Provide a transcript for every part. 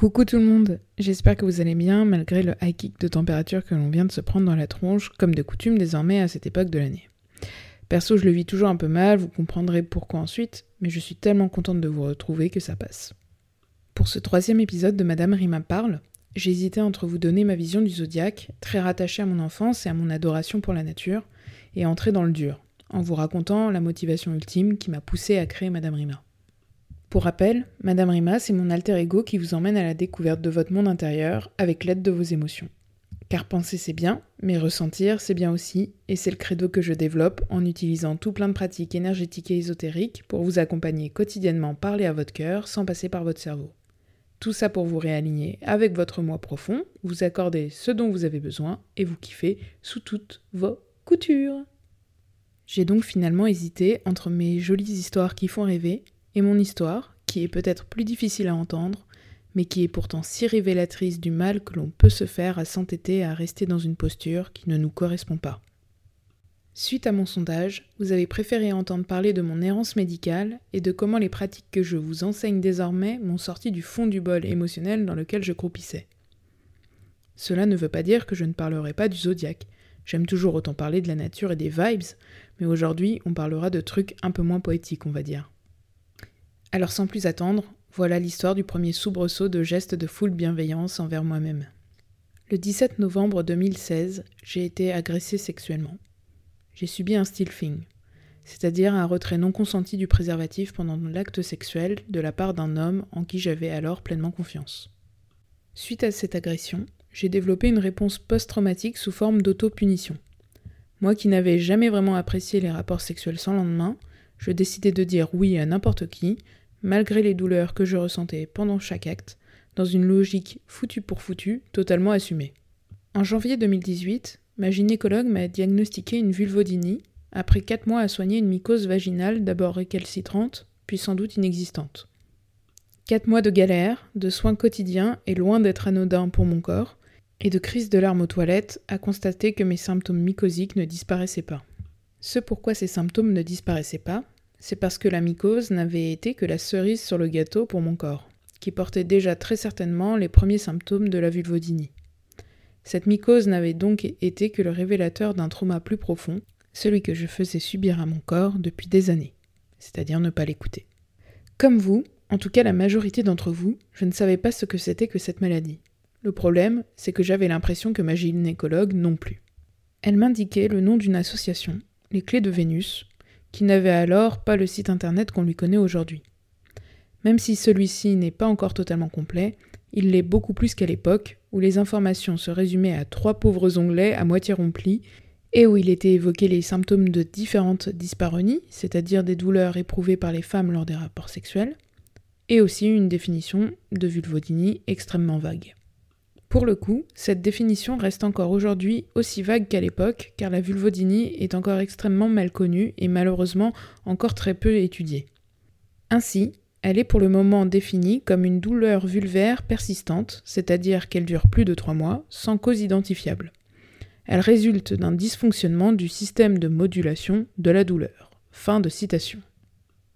Coucou tout le monde, j'espère que vous allez bien malgré le high kick de température que l'on vient de se prendre dans la tronche, comme de coutume désormais à cette époque de l'année. Perso, je le vis toujours un peu mal, vous comprendrez pourquoi ensuite, mais je suis tellement contente de vous retrouver que ça passe. Pour ce troisième épisode de Madame Rima parle, hésité entre vous donner ma vision du zodiaque, très rattachée à mon enfance et à mon adoration pour la nature, et entrer dans le dur, en vous racontant la motivation ultime qui m'a poussé à créer Madame Rima. Pour rappel, Madame Rima, c'est mon alter ego qui vous emmène à la découverte de votre monde intérieur avec l'aide de vos émotions. Car penser c'est bien, mais ressentir c'est bien aussi, et c'est le credo que je développe en utilisant tout plein de pratiques énergétiques et ésotériques pour vous accompagner quotidiennement parler à votre cœur sans passer par votre cerveau. Tout ça pour vous réaligner avec votre moi profond, vous accorder ce dont vous avez besoin et vous kiffer sous toutes vos coutures. J'ai donc finalement hésité entre mes jolies histoires qui font rêver et mon histoire, qui est peut-être plus difficile à entendre, mais qui est pourtant si révélatrice du mal que l'on peut se faire à s'entêter à rester dans une posture qui ne nous correspond pas. Suite à mon sondage, vous avez préféré entendre parler de mon errance médicale et de comment les pratiques que je vous enseigne désormais m'ont sorti du fond du bol émotionnel dans lequel je croupissais. Cela ne veut pas dire que je ne parlerai pas du zodiaque. J'aime toujours autant parler de la nature et des vibes, mais aujourd'hui on parlera de trucs un peu moins poétiques, on va dire. Alors sans plus attendre, voilà l'histoire du premier soubresaut de geste de foule bienveillance envers moi-même. Le 17 novembre 2016, j'ai été agressée sexuellement. J'ai subi un stilfing, c'est-à-dire un retrait non consenti du préservatif pendant l'acte sexuel de la part d'un homme en qui j'avais alors pleinement confiance. Suite à cette agression, j'ai développé une réponse post-traumatique sous forme d'auto-punition. Moi qui n'avais jamais vraiment apprécié les rapports sexuels sans lendemain, je décidai de dire oui à n'importe qui, malgré les douleurs que je ressentais pendant chaque acte, dans une logique foutu pour foutu, totalement assumée. En janvier 2018, ma gynécologue m'a diagnostiqué une vulvodynie, après 4 mois à soigner une mycose vaginale d'abord récalcitrante, puis sans doute inexistante. 4 mois de galère, de soins quotidiens et loin d'être anodins pour mon corps, et de crise de larmes aux toilettes à constater que mes symptômes mycosiques ne disparaissaient pas. Ce pourquoi ces symptômes ne disparaissaient pas, c'est parce que la mycose n'avait été que la cerise sur le gâteau pour mon corps, qui portait déjà très certainement les premiers symptômes de la vulvodynie. Cette mycose n'avait donc été que le révélateur d'un trauma plus profond, celui que je faisais subir à mon corps depuis des années, c'est-à-dire ne pas l'écouter. Comme vous, en tout cas la majorité d'entre vous, je ne savais pas ce que c'était que cette maladie. Le problème, c'est que j'avais l'impression que ma gynécologue non plus. Elle m'indiquait le nom d'une association, les Clés de Vénus, qui n'avait alors pas le site internet qu'on lui connaît aujourd'hui. Même si celui-ci n'est pas encore totalement complet, il l'est beaucoup plus qu'à l'époque, où les informations se résumaient à trois pauvres onglets à moitié remplis, et où il était évoqué les symptômes de différentes dyspareunies, c'est-à-dire des douleurs éprouvées par les femmes lors des rapports sexuels, et aussi une définition de vulvodynie extrêmement vague. Pour le coup, cette définition reste encore aujourd'hui aussi vague qu'à l'époque, car la vulvodynie est encore extrêmement mal connue et malheureusement encore très peu étudiée. Ainsi, elle est pour le moment définie comme une douleur vulvaire persistante, c'est-à-dire qu'elle dure plus de trois mois, sans cause identifiable. Elle résulte d'un dysfonctionnement du système de modulation de la douleur. Fin de citation.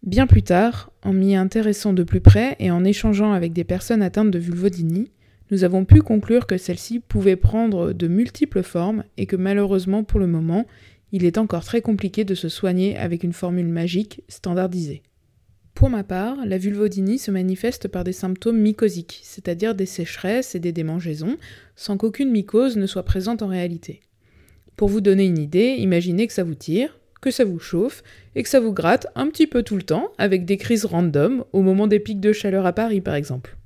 Bien plus tard, en m'y intéressant de plus près et en échangeant avec des personnes atteintes de vulvodynie, nous avons pu conclure que celle-ci pouvait prendre de multiples formes et que malheureusement pour le moment, il est encore très compliqué de se soigner avec une formule magique standardisée. Pour ma part, la vulvodynie se manifeste par des symptômes mycosiques, c'est-à-dire des sécheresses et des démangeaisons, sans qu'aucune mycose ne soit présente en réalité. Pour vous donner une idée, imaginez que ça vous tire, que ça vous chauffe et que ça vous gratte un petit peu tout le temps avec des crises random au moment des pics de chaleur à Paris par exemple.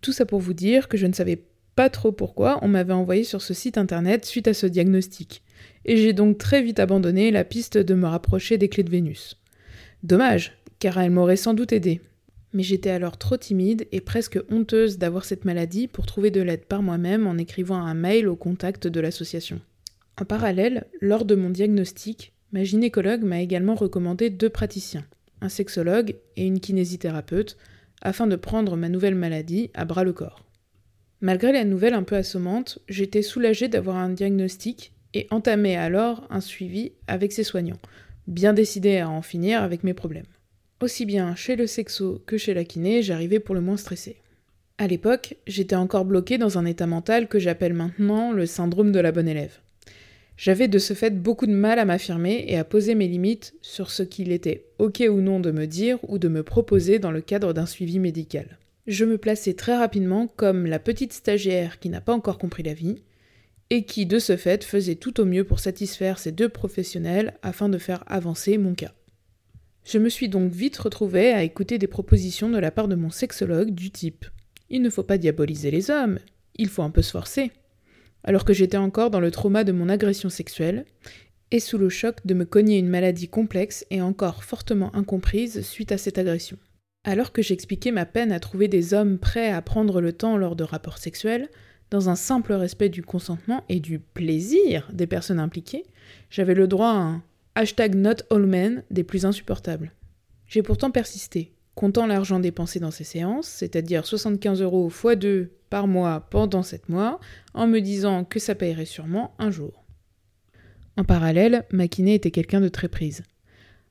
Tout ça pour vous dire que je ne savais pas trop pourquoi on m'avait envoyé sur ce site internet suite à ce diagnostic. Et j'ai donc très vite abandonné la piste de me rapprocher des clés de Vénus. Dommage, car elle m'aurait sans doute aidé. Mais j'étais alors trop timide et presque honteuse d'avoir cette maladie pour trouver de l'aide par moi-même en écrivant un mail au contact de l'association. En parallèle, lors de mon diagnostic, ma gynécologue m'a également recommandé deux praticiens, un sexologue et une kinésithérapeute, afin de prendre ma nouvelle maladie à bras le corps. Malgré la nouvelle un peu assommante, j'étais soulagée d'avoir un diagnostic et entamé alors un suivi avec ses soignants, bien décidée à en finir avec mes problèmes. Aussi bien chez le sexo que chez la kiné, j'arrivais pour le moins stressée. À l'époque, j'étais encore bloquée dans un état mental que j'appelle maintenant le syndrome de la bonne élève. J'avais de ce fait beaucoup de mal à m'affirmer et à poser mes limites sur ce qu'il était ok ou non de me dire ou de me proposer dans le cadre d'un suivi médical. Je me plaçais très rapidement comme la petite stagiaire qui n'a pas encore compris la vie, et qui de ce fait faisait tout au mieux pour satisfaire ces deux professionnels afin de faire avancer mon cas. Je me suis donc vite retrouvée à écouter des propositions de la part de mon sexologue du type Il ne faut pas diaboliser les hommes, il faut un peu se forcer alors que j'étais encore dans le trauma de mon agression sexuelle, et sous le choc de me cogner une maladie complexe et encore fortement incomprise suite à cette agression. Alors que j'expliquais ma peine à trouver des hommes prêts à prendre le temps lors de rapports sexuels, dans un simple respect du consentement et du plaisir des personnes impliquées, j'avais le droit à un hashtag not all men des plus insupportables. J'ai pourtant persisté, comptant l'argent dépensé dans ces séances, c'est-à-dire 75 euros x 2 par mois pendant 7 mois, en me disant que ça payerait sûrement un jour. En parallèle, ma kiné était quelqu'un de très prise.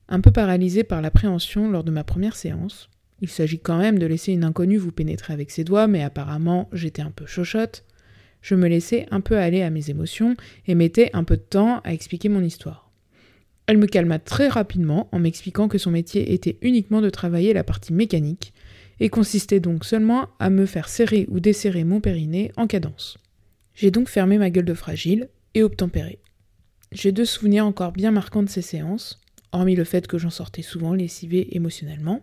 Un peu paralysée par l'appréhension lors de ma première séance, il s'agit quand même de laisser une inconnue vous pénétrer avec ses doigts, mais apparemment j'étais un peu chochotte, je me laissais un peu aller à mes émotions et mettais un peu de temps à expliquer mon histoire. Elle me calma très rapidement en m'expliquant que son métier était uniquement de travailler la partie mécanique et consistait donc seulement à me faire serrer ou desserrer mon périnée en cadence. J'ai donc fermé ma gueule de fragile et obtempéré. J'ai deux souvenirs encore bien marquants de ces séances, hormis le fait que j'en sortais souvent lessivé émotionnellement.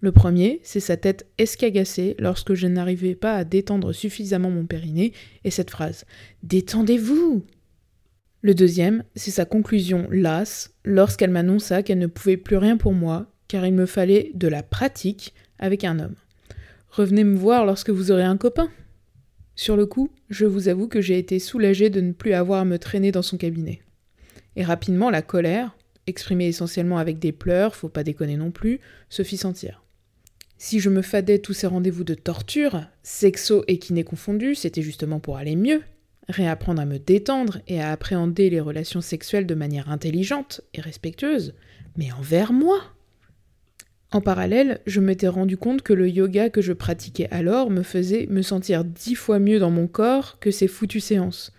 Le premier, c'est sa tête escagacée lorsque je n'arrivais pas à détendre suffisamment mon périnée et cette phrase Détendez-vous Le deuxième, c'est sa conclusion lasse lorsqu'elle m'annonça qu'elle ne pouvait plus rien pour moi car il me fallait de la pratique avec un homme. Revenez me voir lorsque vous aurez un copain. Sur le coup, je vous avoue que j'ai été soulagée de ne plus avoir à me traîner dans son cabinet. Et rapidement, la colère, exprimée essentiellement avec des pleurs, faut pas déconner non plus, se fit sentir. Si je me fadais tous ces rendez-vous de torture, sexo et kiné confondus, c'était justement pour aller mieux, réapprendre à me détendre et à appréhender les relations sexuelles de manière intelligente et respectueuse, mais envers moi. En parallèle, je m'étais rendu compte que le yoga que je pratiquais alors me faisait me sentir dix fois mieux dans mon corps que ces foutues séances.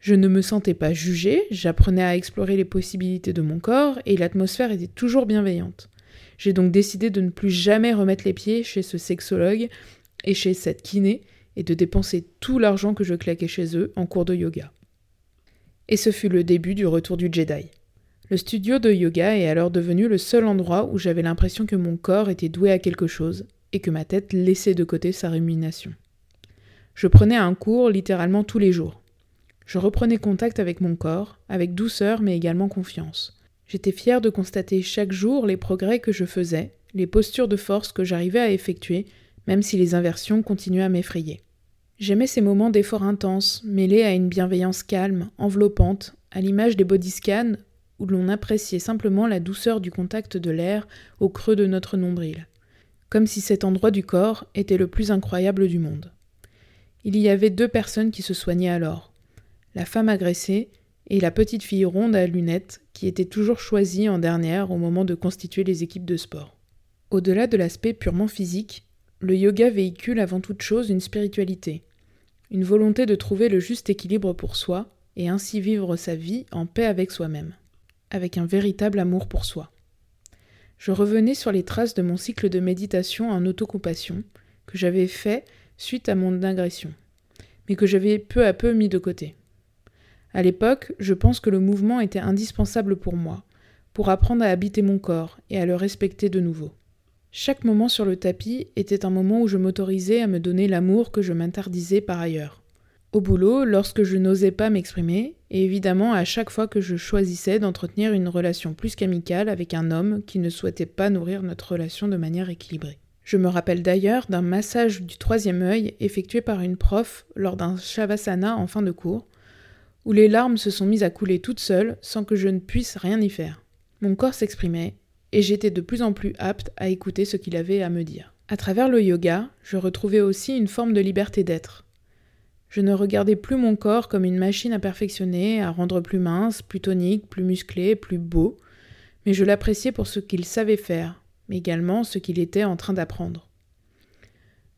Je ne me sentais pas jugée, j'apprenais à explorer les possibilités de mon corps et l'atmosphère était toujours bienveillante. J'ai donc décidé de ne plus jamais remettre les pieds chez ce sexologue et chez cette kiné et de dépenser tout l'argent que je claquais chez eux en cours de yoga. Et ce fut le début du retour du Jedi. Le studio de yoga est alors devenu le seul endroit où j'avais l'impression que mon corps était doué à quelque chose et que ma tête laissait de côté sa rumination. Je prenais un cours littéralement tous les jours. Je reprenais contact avec mon corps, avec douceur mais également confiance. J'étais fière de constater chaque jour les progrès que je faisais, les postures de force que j'arrivais à effectuer, même si les inversions continuaient à m'effrayer. J'aimais ces moments d'effort intense, mêlés à une bienveillance calme, enveloppante, à l'image des body scans où l'on appréciait simplement la douceur du contact de l'air au creux de notre nombril, comme si cet endroit du corps était le plus incroyable du monde. Il y avait deux personnes qui se soignaient alors, la femme agressée et la petite fille ronde à lunettes qui était toujours choisie en dernière au moment de constituer les équipes de sport. Au-delà de l'aspect purement physique, le yoga véhicule avant toute chose une spiritualité, une volonté de trouver le juste équilibre pour soi et ainsi vivre sa vie en paix avec soi-même avec un véritable amour pour soi. Je revenais sur les traces de mon cycle de méditation en autocompassion que j'avais fait suite à mon agression, mais que j'avais peu à peu mis de côté. À l'époque, je pense que le mouvement était indispensable pour moi, pour apprendre à habiter mon corps et à le respecter de nouveau. Chaque moment sur le tapis était un moment où je m'autorisais à me donner l'amour que je m'interdisais par ailleurs. Au boulot, lorsque je n'osais pas m'exprimer, et évidemment à chaque fois que je choisissais d'entretenir une relation plus qu'amicale avec un homme qui ne souhaitait pas nourrir notre relation de manière équilibrée. Je me rappelle d'ailleurs d'un massage du troisième œil effectué par une prof lors d'un shavasana en fin de cours, où les larmes se sont mises à couler toutes seules sans que je ne puisse rien y faire. Mon corps s'exprimait, et j'étais de plus en plus apte à écouter ce qu'il avait à me dire. À travers le yoga, je retrouvais aussi une forme de liberté d'être, je ne regardais plus mon corps comme une machine à perfectionner, à rendre plus mince, plus tonique, plus musclé, plus beau, mais je l'appréciais pour ce qu'il savait faire, mais également ce qu'il était en train d'apprendre.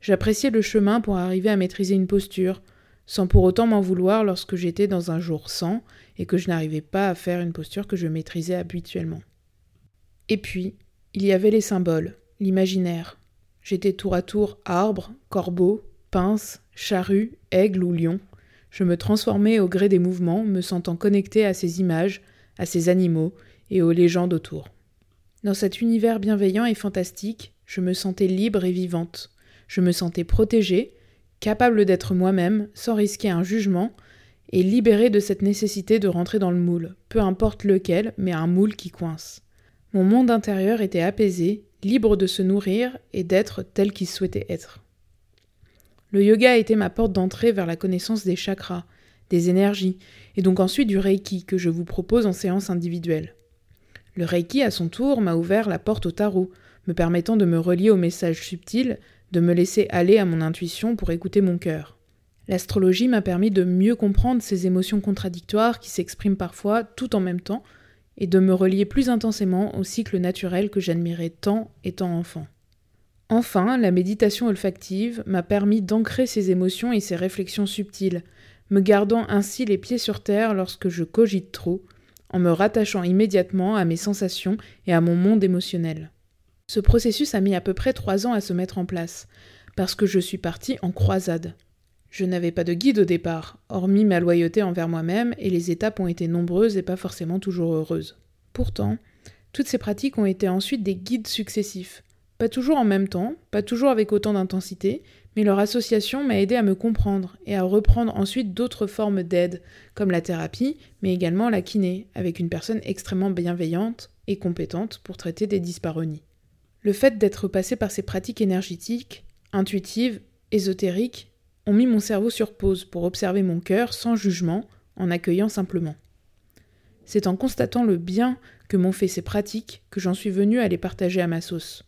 J'appréciais le chemin pour arriver à maîtriser une posture, sans pour autant m'en vouloir lorsque j'étais dans un jour sans et que je n'arrivais pas à faire une posture que je maîtrisais habituellement. Et puis, il y avait les symboles, l'imaginaire. J'étais tour à tour arbre, corbeau, pince, charrue, aigle ou lion. Je me transformais au gré des mouvements, me sentant connecté à ces images, à ces animaux et aux légendes autour. Dans cet univers bienveillant et fantastique, je me sentais libre et vivante. Je me sentais protégée, capable d'être moi-même, sans risquer un jugement, et libérée de cette nécessité de rentrer dans le moule, peu importe lequel, mais un moule qui coince. Mon monde intérieur était apaisé, libre de se nourrir et d'être tel qu'il souhaitait être. Le yoga a été ma porte d'entrée vers la connaissance des chakras, des énergies, et donc ensuite du Reiki que je vous propose en séance individuelle. Le Reiki, à son tour, m'a ouvert la porte au tarot, me permettant de me relier aux messages subtils, de me laisser aller à mon intuition pour écouter mon cœur. L'astrologie m'a permis de mieux comprendre ces émotions contradictoires qui s'expriment parfois tout en même temps, et de me relier plus intensément au cycle naturel que j'admirais tant étant enfant. Enfin, la méditation olfactive m'a permis d'ancrer ces émotions et ces réflexions subtiles, me gardant ainsi les pieds sur terre lorsque je cogite trop, en me rattachant immédiatement à mes sensations et à mon monde émotionnel. Ce processus a mis à peu près trois ans à se mettre en place, parce que je suis partie en croisade. Je n'avais pas de guide au départ, hormis ma loyauté envers moi-même, et les étapes ont été nombreuses et pas forcément toujours heureuses. Pourtant, toutes ces pratiques ont été ensuite des guides successifs, pas toujours en même temps, pas toujours avec autant d'intensité, mais leur association m'a aidé à me comprendre et à reprendre ensuite d'autres formes d'aide, comme la thérapie, mais également la kiné, avec une personne extrêmement bienveillante et compétente pour traiter des dysparonies. Le fait d'être passé par ces pratiques énergétiques, intuitives, ésotériques, ont mis mon cerveau sur pause pour observer mon cœur sans jugement, en accueillant simplement. C'est en constatant le bien que m'ont fait ces pratiques que j'en suis venu à les partager à ma sauce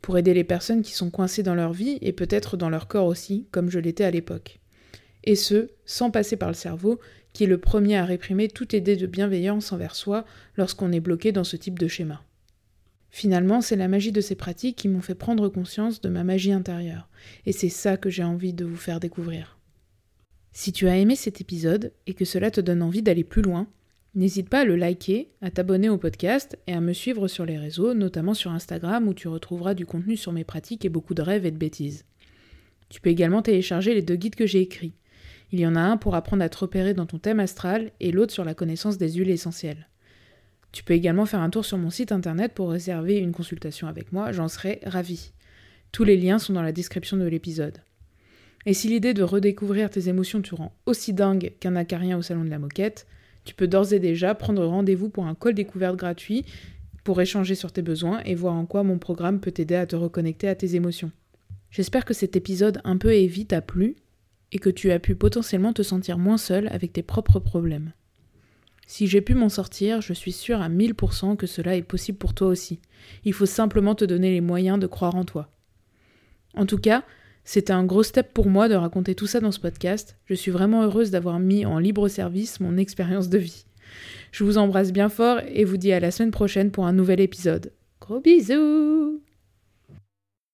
pour aider les personnes qui sont coincées dans leur vie et peut-être dans leur corps aussi, comme je l'étais à l'époque. Et ce, sans passer par le cerveau, qui est le premier à réprimer toute idée de bienveillance envers soi lorsqu'on est bloqué dans ce type de schéma. Finalement, c'est la magie de ces pratiques qui m'ont fait prendre conscience de ma magie intérieure, et c'est ça que j'ai envie de vous faire découvrir. Si tu as aimé cet épisode et que cela te donne envie d'aller plus loin, N'hésite pas à le liker, à t'abonner au podcast et à me suivre sur les réseaux, notamment sur Instagram où tu retrouveras du contenu sur mes pratiques et beaucoup de rêves et de bêtises. Tu peux également télécharger les deux guides que j'ai écrits. Il y en a un pour apprendre à te repérer dans ton thème astral et l'autre sur la connaissance des huiles essentielles. Tu peux également faire un tour sur mon site internet pour réserver une consultation avec moi, j'en serai ravie. Tous les liens sont dans la description de l'épisode. Et si l'idée de redécouvrir tes émotions te rend aussi dingue qu'un acarien au salon de la moquette, tu peux d'ores et déjà prendre rendez-vous pour un call découverte gratuit pour échanger sur tes besoins et voir en quoi mon programme peut t'aider à te reconnecter à tes émotions. J'espère que cet épisode un peu évi t'a plu et que tu as pu potentiellement te sentir moins seul avec tes propres problèmes. Si j'ai pu m'en sortir, je suis sûre à 1000% que cela est possible pour toi aussi. Il faut simplement te donner les moyens de croire en toi. En tout cas, c'était un gros step pour moi de raconter tout ça dans ce podcast. Je suis vraiment heureuse d'avoir mis en libre service mon expérience de vie. Je vous embrasse bien fort et vous dis à la semaine prochaine pour un nouvel épisode. Gros bisous